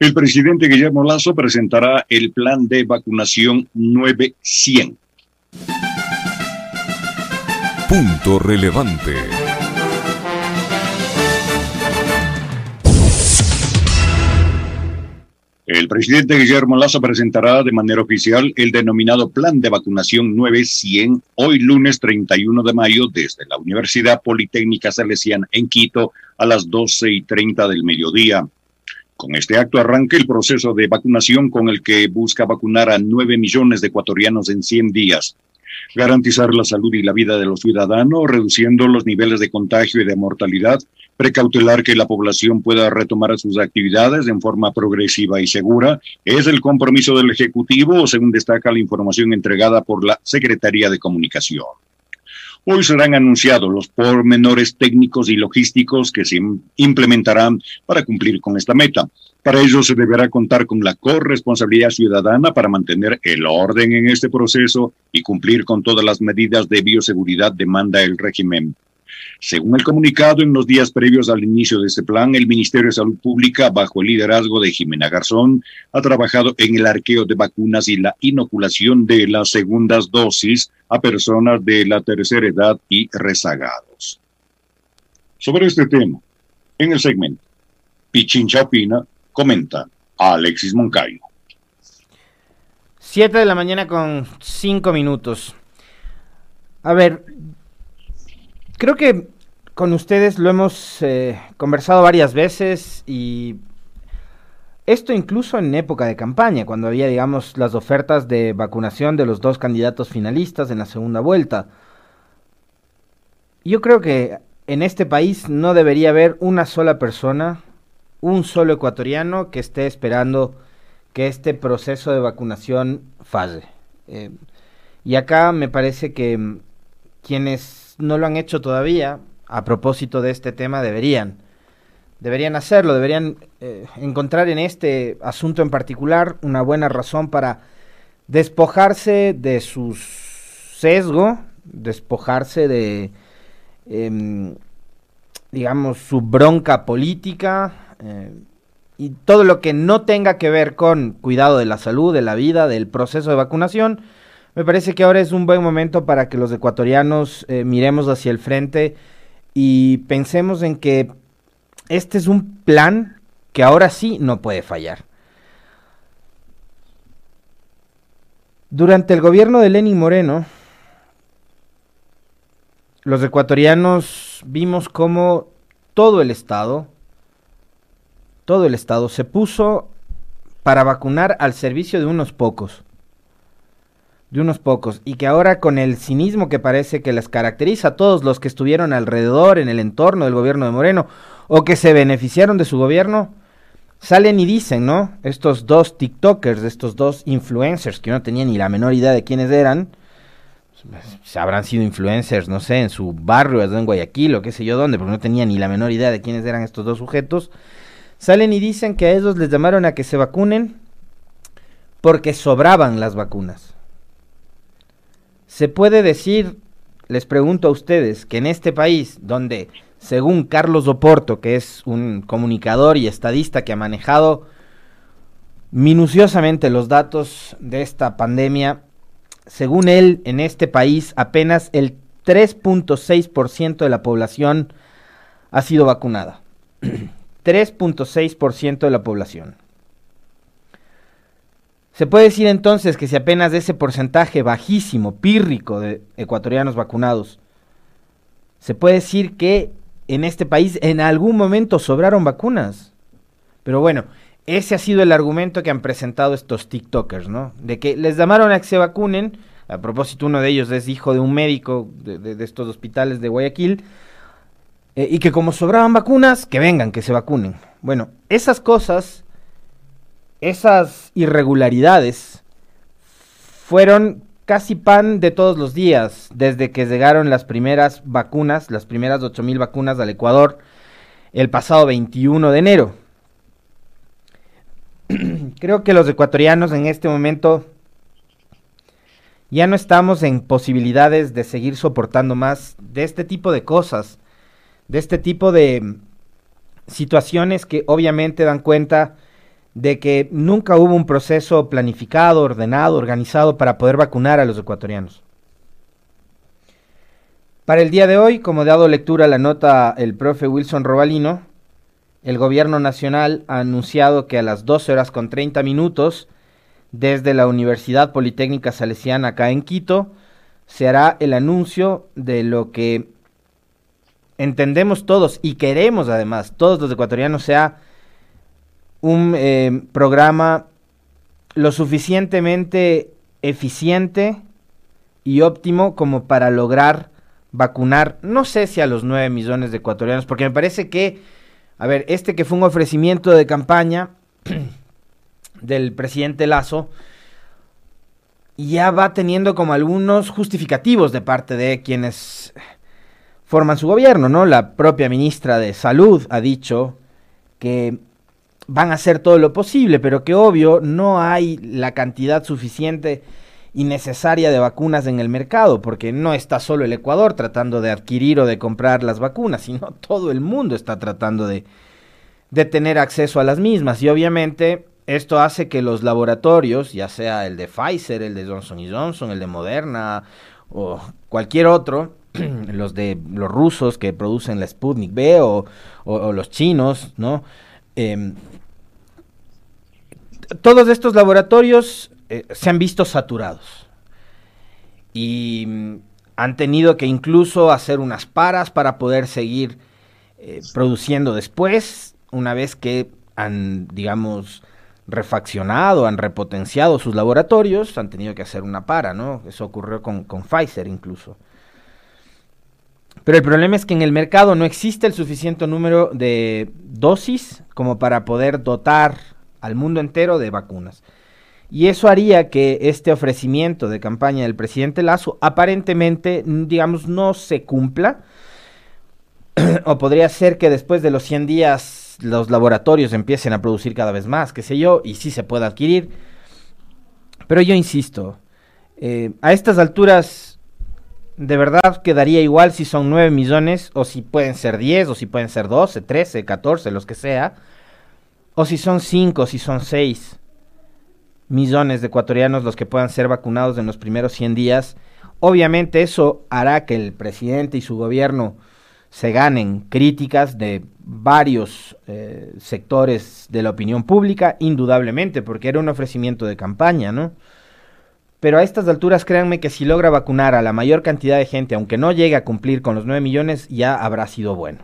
El presidente Guillermo Lazo presentará el plan de vacunación 900. Punto relevante. El presidente Guillermo Lazo presentará de manera oficial el denominado Plan de Vacunación 900 hoy lunes 31 de mayo desde la Universidad Politécnica Salesiana en Quito a las 12 y 30 del mediodía. Con este acto arranca el proceso de vacunación con el que busca vacunar a 9 millones de ecuatorianos en 100 días garantizar la salud y la vida de los ciudadanos, reduciendo los niveles de contagio y de mortalidad, precautelar que la población pueda retomar sus actividades en forma progresiva y segura, es el compromiso del Ejecutivo, según destaca la información entregada por la Secretaría de Comunicación. Hoy serán anunciados los pormenores técnicos y logísticos que se implementarán para cumplir con esta meta. Para ello se deberá contar con la corresponsabilidad ciudadana para mantener el orden en este proceso y cumplir con todas las medidas de bioseguridad demanda el régimen. Según el comunicado, en los días previos al inicio de este plan, el Ministerio de Salud Pública, bajo el liderazgo de Jimena Garzón, ha trabajado en el arqueo de vacunas y la inoculación de las segundas dosis a personas de la tercera edad y rezagados. Sobre este tema, en el segmento, Pichincha opina, comenta a Alexis Moncayo. Siete de la mañana con cinco minutos. A ver, creo que con ustedes lo hemos eh, conversado varias veces y esto incluso en época de campaña, cuando había, digamos, las ofertas de vacunación de los dos candidatos finalistas en la segunda vuelta. Yo creo que en este país no debería haber una sola persona un solo ecuatoriano que esté esperando que este proceso de vacunación falle. Eh, y acá me parece que quienes no lo han hecho todavía, a propósito de este tema, deberían. Deberían hacerlo, deberían eh, encontrar en este asunto en particular una buena razón para despojarse de su sesgo, despojarse de, em, digamos, su bronca política, eh, y todo lo que no tenga que ver con cuidado de la salud, de la vida, del proceso de vacunación, me parece que ahora es un buen momento para que los ecuatorianos eh, miremos hacia el frente y pensemos en que este es un plan que ahora sí no puede fallar. Durante el gobierno de Lenin Moreno, los ecuatorianos vimos cómo todo el Estado, todo el Estado se puso para vacunar al servicio de unos pocos. De unos pocos. Y que ahora con el cinismo que parece que les caracteriza a todos los que estuvieron alrededor, en el entorno del gobierno de Moreno, o que se beneficiaron de su gobierno, salen y dicen, ¿no? Estos dos TikTokers, estos dos influencers que no tenían ni la menor idea de quiénes eran, pues, habrán sido influencers, no sé, en su barrio, en Guayaquil o qué sé yo dónde, porque no tenían ni la menor idea de quiénes eran estos dos sujetos, Salen y dicen que a ellos les llamaron a que se vacunen porque sobraban las vacunas. Se puede decir, les pregunto a ustedes, que en este país donde, según Carlos Oporto, que es un comunicador y estadista que ha manejado minuciosamente los datos de esta pandemia, según él, en este país apenas el 3.6% de la población ha sido vacunada. 3.6% de la población. Se puede decir entonces que si apenas de ese porcentaje bajísimo, pírrico de ecuatorianos vacunados, se puede decir que en este país en algún momento sobraron vacunas. Pero bueno, ese ha sido el argumento que han presentado estos TikTokers, ¿no? De que les llamaron a que se vacunen. A propósito, uno de ellos es hijo de un médico de, estos hospitales de Guayaquil eh, y que como sobraban vacunas, que vengan, que se vacunen. Bueno, esas cosas, esas irregularidades, fueron casi pan de todos los días desde que llegaron las primeras vacunas, las primeras 8.000 vacunas al Ecuador el pasado 21 de enero. Creo que los ecuatorianos en este momento ya no estamos en posibilidades de seguir soportando más de este tipo de cosas de este tipo de situaciones que obviamente dan cuenta de que nunca hubo un proceso planificado, ordenado, organizado para poder vacunar a los ecuatorianos. Para el día de hoy, como dado lectura a la nota el profe Wilson Robalino, el gobierno nacional ha anunciado que a las 12 horas con 30 minutos, desde la Universidad Politécnica Salesiana acá en Quito, se hará el anuncio de lo que entendemos todos y queremos además, todos los ecuatorianos, sea un eh, programa lo suficientemente eficiente y óptimo como para lograr vacunar, no sé si a los 9 millones de ecuatorianos, porque me parece que, a ver, este que fue un ofrecimiento de campaña del presidente Lazo, ya va teniendo como algunos justificativos de parte de quienes forman su gobierno, ¿no? La propia ministra de Salud ha dicho que van a hacer todo lo posible, pero que obvio no hay la cantidad suficiente y necesaria de vacunas en el mercado, porque no está solo el Ecuador tratando de adquirir o de comprar las vacunas, sino todo el mundo está tratando de, de tener acceso a las mismas. Y obviamente esto hace que los laboratorios, ya sea el de Pfizer, el de Johnson Johnson, el de Moderna o cualquier otro, los de los rusos que producen la Sputnik B o, los chinos, ¿no? Em, todos estos laboratorios eh, se han visto saturados y mm, han tenido que incluso hacer unas paras para poder seguir eh, produciendo después, una vez que han, digamos, refaccionado, han repotenciado sus laboratorios, han tenido que hacer una para, ¿no? Eso ocurrió con, con Pfizer incluso. Pero el problema es que en el mercado no existe el suficiente número de dosis como para poder dotar al mundo entero de vacunas. Y eso haría que este ofrecimiento de campaña del presidente Lazo aparentemente, digamos, no se cumpla. o podría ser que después de los 100 días los laboratorios empiecen a producir cada vez más, qué sé yo, y sí se pueda adquirir. Pero yo insisto, eh, a estas alturas de verdad quedaría igual si son 9 millones o si pueden ser 10 o si pueden ser 12, 13, 14, los que sea, o si son 5, si son 6 millones de ecuatorianos los que puedan ser vacunados en los primeros 100 días. Obviamente eso hará que el presidente y su gobierno se ganen críticas de varios eh, sectores de la opinión pública, indudablemente, porque era un ofrecimiento de campaña, ¿no? Pero a estas alturas créanme que si logra vacunar a la mayor cantidad de gente, aunque no llegue a cumplir con los 9 millones, ya habrá sido bueno.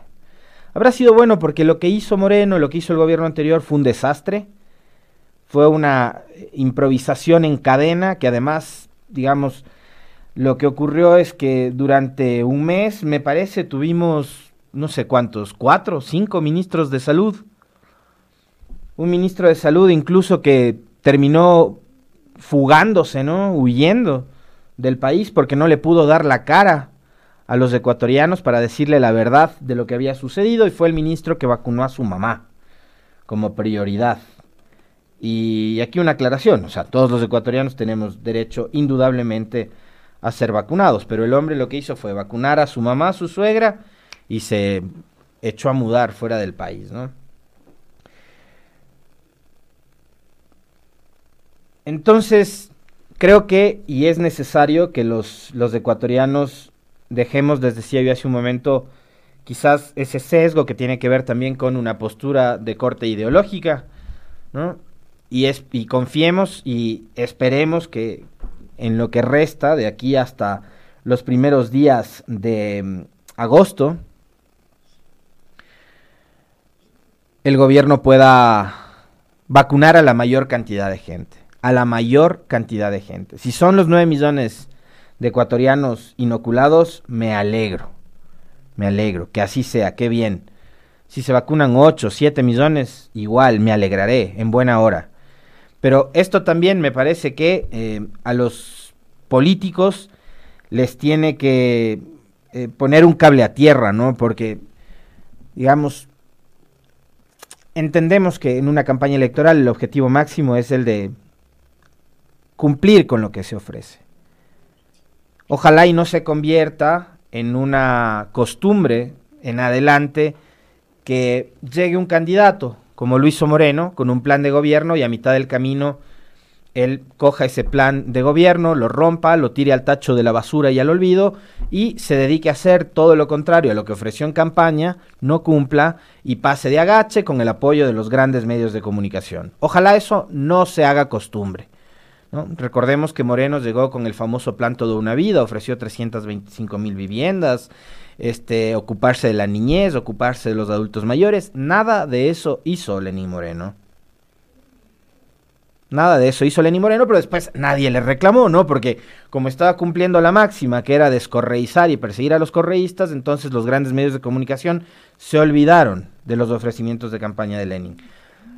Habrá sido bueno porque lo que hizo Moreno, lo que hizo el gobierno anterior fue un desastre, fue una improvisación en cadena que además, digamos, lo que ocurrió es que durante un mes, me parece, tuvimos no sé cuántos, cuatro, cinco ministros de salud. Un ministro de salud incluso que terminó fugándose, ¿no? Huyendo del país porque no le pudo dar la cara a los ecuatorianos para decirle la verdad de lo que había sucedido y fue el ministro que vacunó a su mamá como prioridad. Y aquí una aclaración, o sea, todos los ecuatorianos tenemos derecho indudablemente a ser vacunados, pero el hombre lo que hizo fue vacunar a su mamá, a su suegra, y se echó a mudar fuera del país, ¿no? Entonces, creo que, y es necesario que los, los ecuatorianos dejemos, les decía yo hace un momento, quizás ese sesgo que tiene que ver también con una postura de corte ideológica, ¿no? Y, es, y confiemos y esperemos que en lo que resta de aquí hasta los primeros días de mm, agosto, el gobierno pueda vacunar a la mayor cantidad de gente a la mayor cantidad de gente. Si son los 9 millones de ecuatorianos inoculados, me alegro. Me alegro, que así sea, qué bien. Si se vacunan 8, 7 millones, igual me alegraré, en buena hora. Pero esto también me parece que eh, a los políticos les tiene que eh, poner un cable a tierra, ¿no? Porque, digamos, entendemos que en una campaña electoral el objetivo máximo es el de cumplir con lo que se ofrece. Ojalá y no se convierta en una costumbre en adelante que llegue un candidato como hizo Moreno, con un plan de gobierno y a mitad del camino él coja ese plan de gobierno, lo rompa, lo tire al tacho de la basura y al olvido y se dedique a hacer todo lo contrario a lo que ofreció en campaña, no cumpla y pase de agache con el apoyo de los grandes medios de comunicación. Ojalá eso no se haga costumbre. Recordemos que Moreno llegó con el famoso plan Toda una Vida, ofreció 325 mil viviendas, este, ocuparse de la niñez, ocuparse de los adultos mayores. Nada de eso hizo Lenín Moreno. Nada de eso hizo Lenín Moreno, pero después nadie le reclamó, ¿no? Porque como estaba cumpliendo la máxima, que era descorreizar y perseguir a los correístas, entonces los grandes medios de comunicación se olvidaron de los ofrecimientos de campaña de Lenin.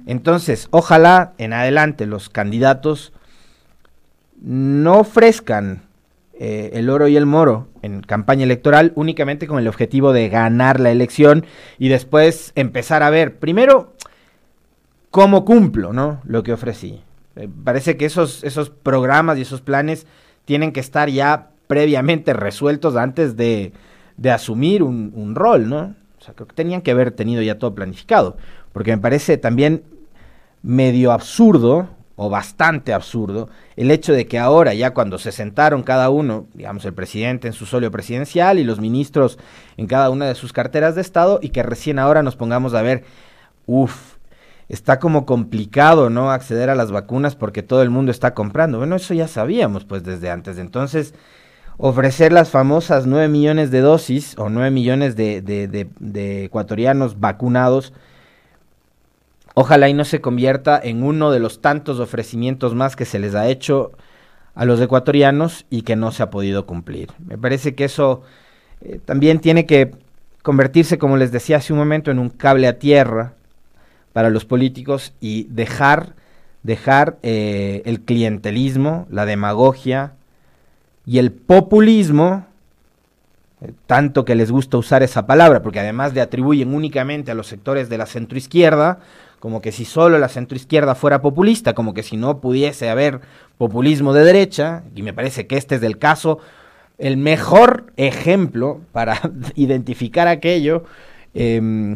Entonces, ojalá en adelante los candidatos no ofrezcan eh, el oro y el moro en campaña electoral únicamente con el objetivo de ganar la elección y después empezar a ver, primero, cómo cumplo, ¿no? Lo que ofrecí. Eh, parece que esos, esos programas y esos planes tienen que estar ya previamente resueltos antes de, de asumir un, un, rol, ¿no? O sea, creo que tenían que haber tenido ya todo planificado, porque me parece también medio absurdo o bastante absurdo el hecho de que ahora, ya cuando se sentaron cada uno, digamos el presidente en su solio presidencial y los ministros en cada una de sus carteras de Estado, y que recién ahora nos pongamos a ver, uff, está como complicado, ¿no? Acceder a las vacunas porque todo el mundo está comprando. Bueno, eso ya sabíamos pues desde antes. Entonces, ofrecer las famosas 9 millones de dosis o 9 millones de, de, ecuatorianos vacunados, ojalá y no se convierta en uno de los tantos ofrecimientos más que se les ha hecho a los ecuatorianos y que no se ha podido cumplir. Me parece que eso eh, también tiene que convertirse, como les decía hace un momento, en un cable a tierra para los políticos y dejar, dejar eh, el clientelismo, la demagogia y el populismo, eh, tanto que les gusta usar esa palabra, porque además le atribuyen únicamente a los sectores de la centroizquierda, como que si solo la centroizquierda fuera populista, como que si no pudiese haber populismo de derecha, y me parece que este es el caso, el mejor ejemplo para identificar aquello, eh,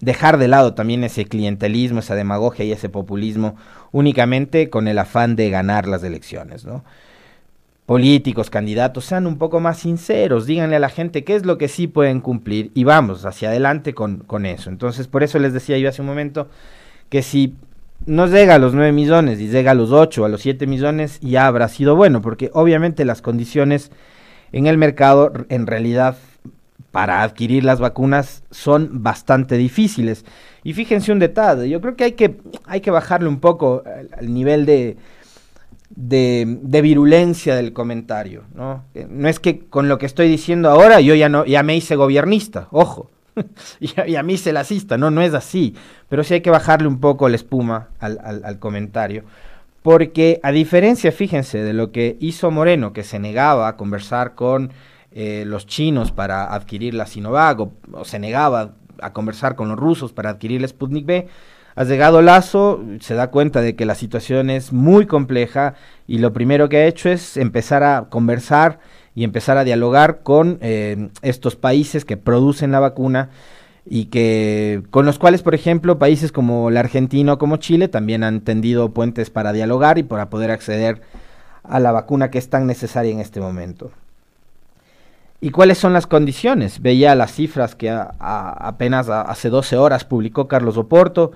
dejar de lado también ese clientelismo, esa demagogia y ese populismo únicamente con el afán de ganar las elecciones, ¿no? Políticos, candidatos, sean un poco más sinceros, díganle a la gente qué es lo que sí pueden cumplir y vamos hacia adelante con, con eso. Entonces, por eso les decía yo hace un momento que si no llega a los 9 millones y llega a los 8, a los 7 millones, ya habrá sido bueno, porque obviamente las condiciones en el mercado en realidad para adquirir las vacunas son bastante difíciles. Y fíjense un detalle, yo creo que hay que, hay que bajarle un poco al, nivel de, de, virulencia del comentario. ¿no? no es que con lo que estoy diciendo ahora yo ya, no, ya me hice gobiernista, ojo, ya, ya, me hice lacista, no, no es así, pero sí hay que bajarle un poco la espuma al comentario. Porque a diferencia, fíjense, de lo que hizo Moreno, que se negaba a conversar con eh, los chinos para adquirir la Sinovac o, se negaba a conversar con los rusos para adquirir la Sputnik B. Ha llegado Lazo, se da cuenta de que la situación es muy compleja y lo primero que ha hecho es empezar a conversar y empezar a dialogar con eh, estos países que producen la vacuna y que con los cuales, por ejemplo, países como la Argentina o como Chile también han tendido puentes para dialogar y para poder acceder a la vacuna que es tan necesaria en este momento. ¿Y cuáles son las condiciones? Veía las cifras que apenas hace 12 horas publicó Carlos Oporto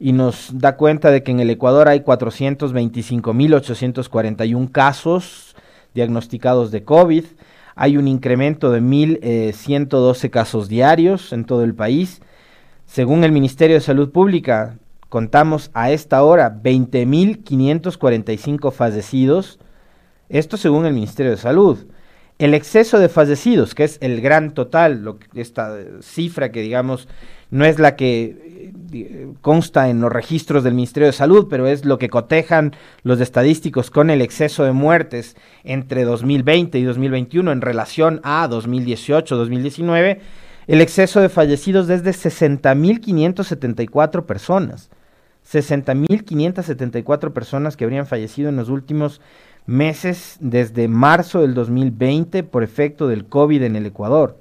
y nos da cuenta de que en el Ecuador hay 425.841 casos diagnosticados de COVID. Hay un incremento de 1.112 eh, casos diarios en todo el país. Según el Ministerio de Salud Pública, contamos a esta hora 20.545 fallecidos. Esto según el Ministerio de Salud. El exceso de fallecidos, que es el gran total, esta cifra que digamos no es la que eh, consta en los registros del Ministerio de Salud, pero es lo que cotejan los estadísticos con el exceso de muertes entre 2020 y 2021 en relación a 2018-2019, el exceso de fallecidos es de 60.574 personas. 60.574 personas que habrían fallecido en los últimos meses desde marzo del 2020 por efecto del COVID en el Ecuador.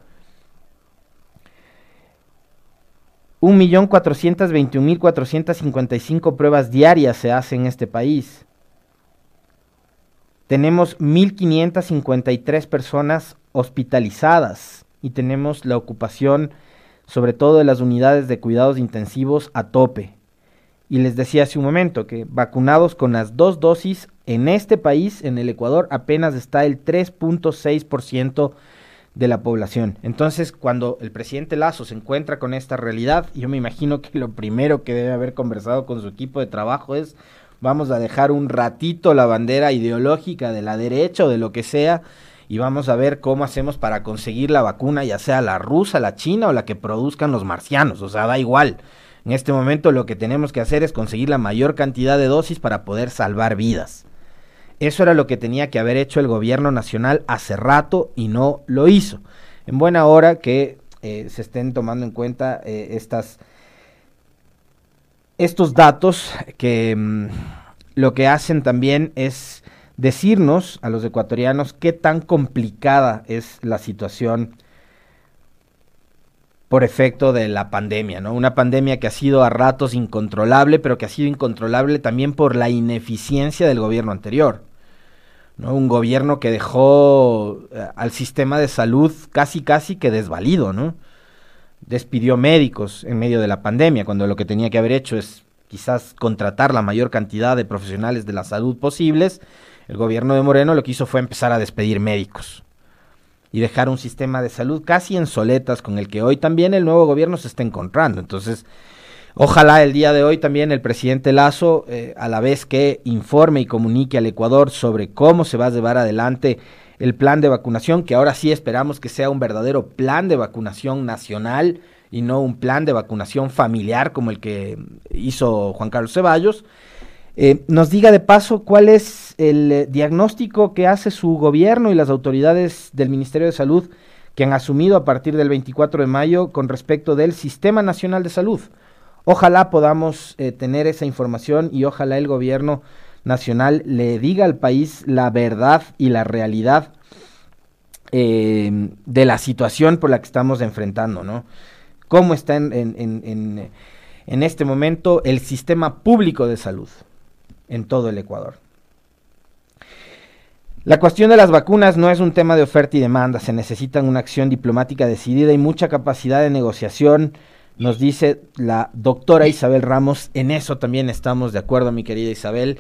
1.421.455 pruebas diarias se hacen en este país. Tenemos 1.553 personas hospitalizadas y tenemos la ocupación sobre todo de las unidades de cuidados intensivos a tope. Y les decía hace un momento que vacunados con las dos dosis en este país, en el Ecuador, apenas está el 3.6% de la población. Entonces, cuando el presidente Lazo se encuentra con esta realidad, yo me imagino que lo primero que debe haber conversado con su equipo de trabajo es vamos a dejar un ratito la bandera ideológica de la derecha o de lo que sea y vamos a ver cómo hacemos para conseguir la vacuna, ya sea la rusa, la china o la que produzcan los marcianos, o sea, da igual. En este momento lo que tenemos que hacer es conseguir la mayor cantidad de dosis para poder salvar vidas. Eso era lo que tenía que haber hecho el gobierno nacional hace rato y no lo hizo. En buena hora que eh, se estén tomando en cuenta eh, estas, estos datos que mm, lo que hacen también es decirnos a los ecuatorianos qué tan complicada es la situación por efecto de la pandemia, ¿no? Una pandemia que ha sido a ratos incontrolable, pero que ha sido incontrolable también por la ineficiencia del gobierno anterior. ¿no? Un gobierno que dejó eh, al sistema de salud casi casi que desvalido, ¿no? Despidió médicos en medio de la pandemia, cuando lo que tenía que haber hecho es quizás contratar la mayor cantidad de profesionales de la salud posibles. El gobierno de Moreno lo que hizo fue empezar a despedir médicos y dejar un sistema de salud casi en soletas con el que hoy también el nuevo gobierno se está encontrando. Entonces, ojalá el día de hoy también el presidente Lazo, eh, a la vez que informe y comunique al Ecuador sobre cómo se va a llevar adelante el plan de vacunación, que ahora sí esperamos que sea un verdadero plan de vacunación nacional y no un plan de vacunación familiar como el que hizo Juan Carlos Ceballos. Eh, nos diga de paso cuál es el eh, diagnóstico que hace su gobierno y las autoridades del Ministerio de Salud que han asumido a partir del 24 de mayo con respecto del Sistema Nacional de Salud. Ojalá podamos eh, tener esa información y ojalá el gobierno nacional le diga al país la verdad y la realidad de la situación por la que estamos enfrentando, ¿no? ¿Cómo está en este momento el sistema público de salud? en todo el Ecuador. La cuestión de las vacunas no es un tema de oferta y demanda, se necesita una acción diplomática decidida y mucha capacidad de negociación, nos dice la doctora Isabel Ramos, en eso también estamos de acuerdo, mi querida Isabel.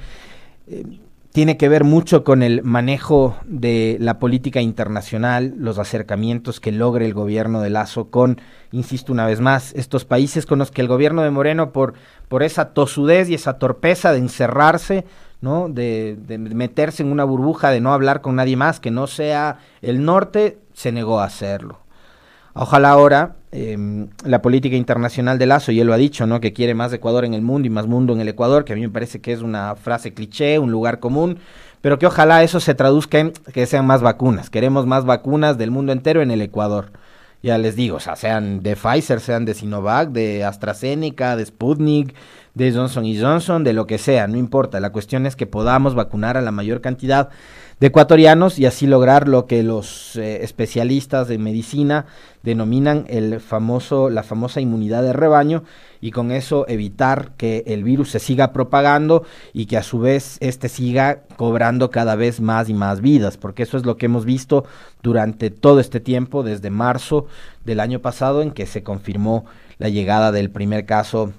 Eh, tiene que ver mucho con el manejo de la política internacional, los acercamientos que logre el gobierno de Lazo con, insisto una vez más, estos países con los que el gobierno de Moreno, por, por esa tosudez y esa torpeza de encerrarse, ¿no? De, meterse en una burbuja, de no hablar con nadie más que no sea el norte, se negó a hacerlo. Ojalá ahora eh, la política internacional de Lazo, y él lo ha dicho, ¿no? Que quiere más Ecuador en el mundo y más mundo en el Ecuador, que a mí me parece que es una frase cliché, un lugar común, pero que ojalá eso se traduzca en que sean más vacunas. Queremos más vacunas del mundo entero en el Ecuador. Ya les digo, o sea, sean de Pfizer, sean de Sinovac, de AstraZeneca, de Sputnik, de Johnson y Johnson, de lo que sea, no importa. La cuestión es que podamos vacunar a la mayor cantidad de ecuatorianos y así lograr lo que los eh, especialistas de medicina denominan el famoso, la famosa inmunidad de rebaño y con eso evitar que el virus se siga propagando y que a su vez este siga cobrando cada vez más y más vidas, porque eso es lo que hemos visto durante todo este tiempo, desde marzo del año pasado en que se confirmó la llegada del primer caso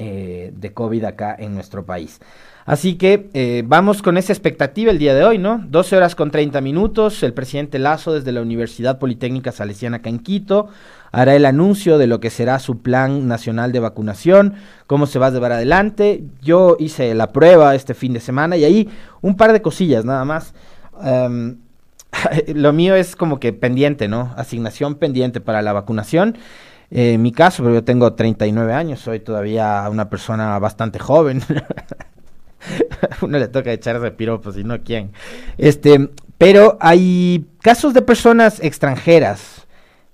eh, de COVID acá en nuestro país. Así que eh, vamos con esa expectativa el día de hoy, ¿no? 12 horas con 30 minutos, el presidente Lazo desde la Universidad Politécnica Salesiana en Quito hará el anuncio de lo que será su plan nacional de vacunación, cómo se va a llevar adelante. Yo hice la prueba este fin de semana y ahí un par de cosillas nada más. Em, lo mío es como que pendiente, ¿no? Asignación pendiente para la vacunación. Eh, en mi caso, pero yo tengo 39 años, soy todavía una persona bastante joven. uno le toca echarse piropos y no quién. Este, pero hay casos de personas extranjeras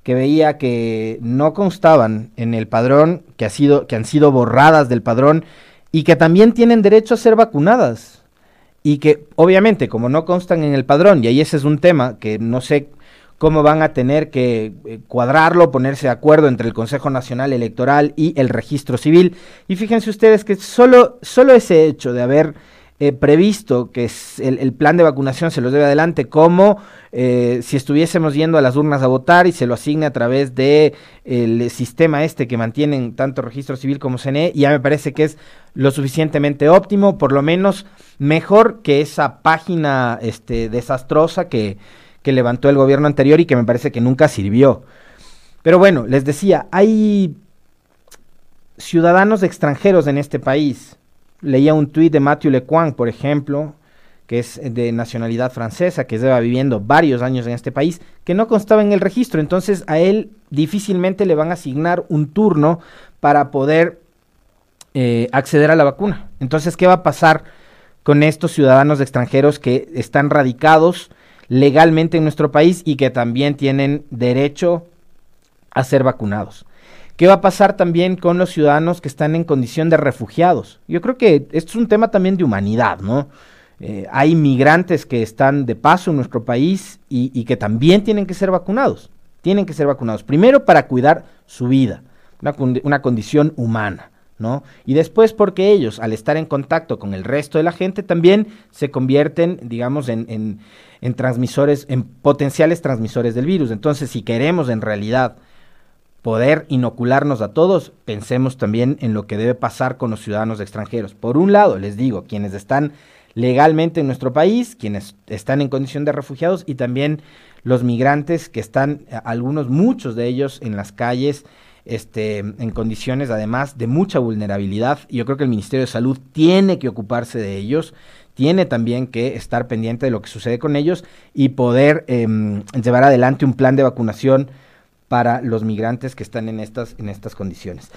que veía que no constaban en el padrón, que, ha sido, que han sido borradas del padrón y que también tienen derecho a ser vacunadas. Y que obviamente como no constan en el padrón, y ahí ese es un tema que no sé cómo van a tener que eh, cuadrarlo, ponerse de acuerdo entre el Consejo Nacional Electoral y el Registro Civil. Y fíjense ustedes que solo, solo ese hecho de haber eh, previsto que el, plan de vacunación se los debe adelante como eh, si estuviésemos yendo a las urnas a votar y se lo asigne a través de el sistema este que mantienen tanto Registro Civil como CNE, ya me parece que es lo suficientemente óptimo, por lo menos mejor que esa página este, desastrosa que, que levantó el gobierno anterior y que me parece que nunca sirvió. Pero bueno, les decía, hay ciudadanos extranjeros en este país Leía un tuit de Matthew Lequan, por ejemplo, que es de nacionalidad francesa, que lleva viviendo varios años en este país, que no constaba en el registro. Entonces a él difícilmente le van a asignar un turno para poder eh, acceder a la vacuna. Entonces, ¿qué va a pasar con estos ciudadanos extranjeros que están radicados legalmente en nuestro país y que también tienen derecho a ser vacunados? ¿Qué va a pasar también con los ciudadanos que están en condición de refugiados? Yo creo que esto es un tema también de humanidad, ¿no? Eh, hay migrantes que están de paso en nuestro país y, que también tienen que ser vacunados. Tienen que ser vacunados. Primero para cuidar su vida, una, condición humana. ¿no? Y después porque ellos, al estar en contacto con el resto de la gente, también se convierten, digamos, en, en transmisores, en potenciales transmisores del virus. Entonces, si queremos en realidad poder inocularnos a todos, pensemos también en lo que debe pasar con los ciudadanos extranjeros. Por un lado, les digo, quienes están legalmente en nuestro país, quienes están en condición de refugiados y también los migrantes que están, algunos, muchos de ellos en las calles, este, en condiciones además de mucha vulnerabilidad. Yo creo que el Ministerio de Salud tiene que ocuparse de ellos, tiene también que estar pendiente de lo que sucede con ellos y poder em, llevar adelante un plan de vacunación para los migrantes que están en estas, en estas condiciones.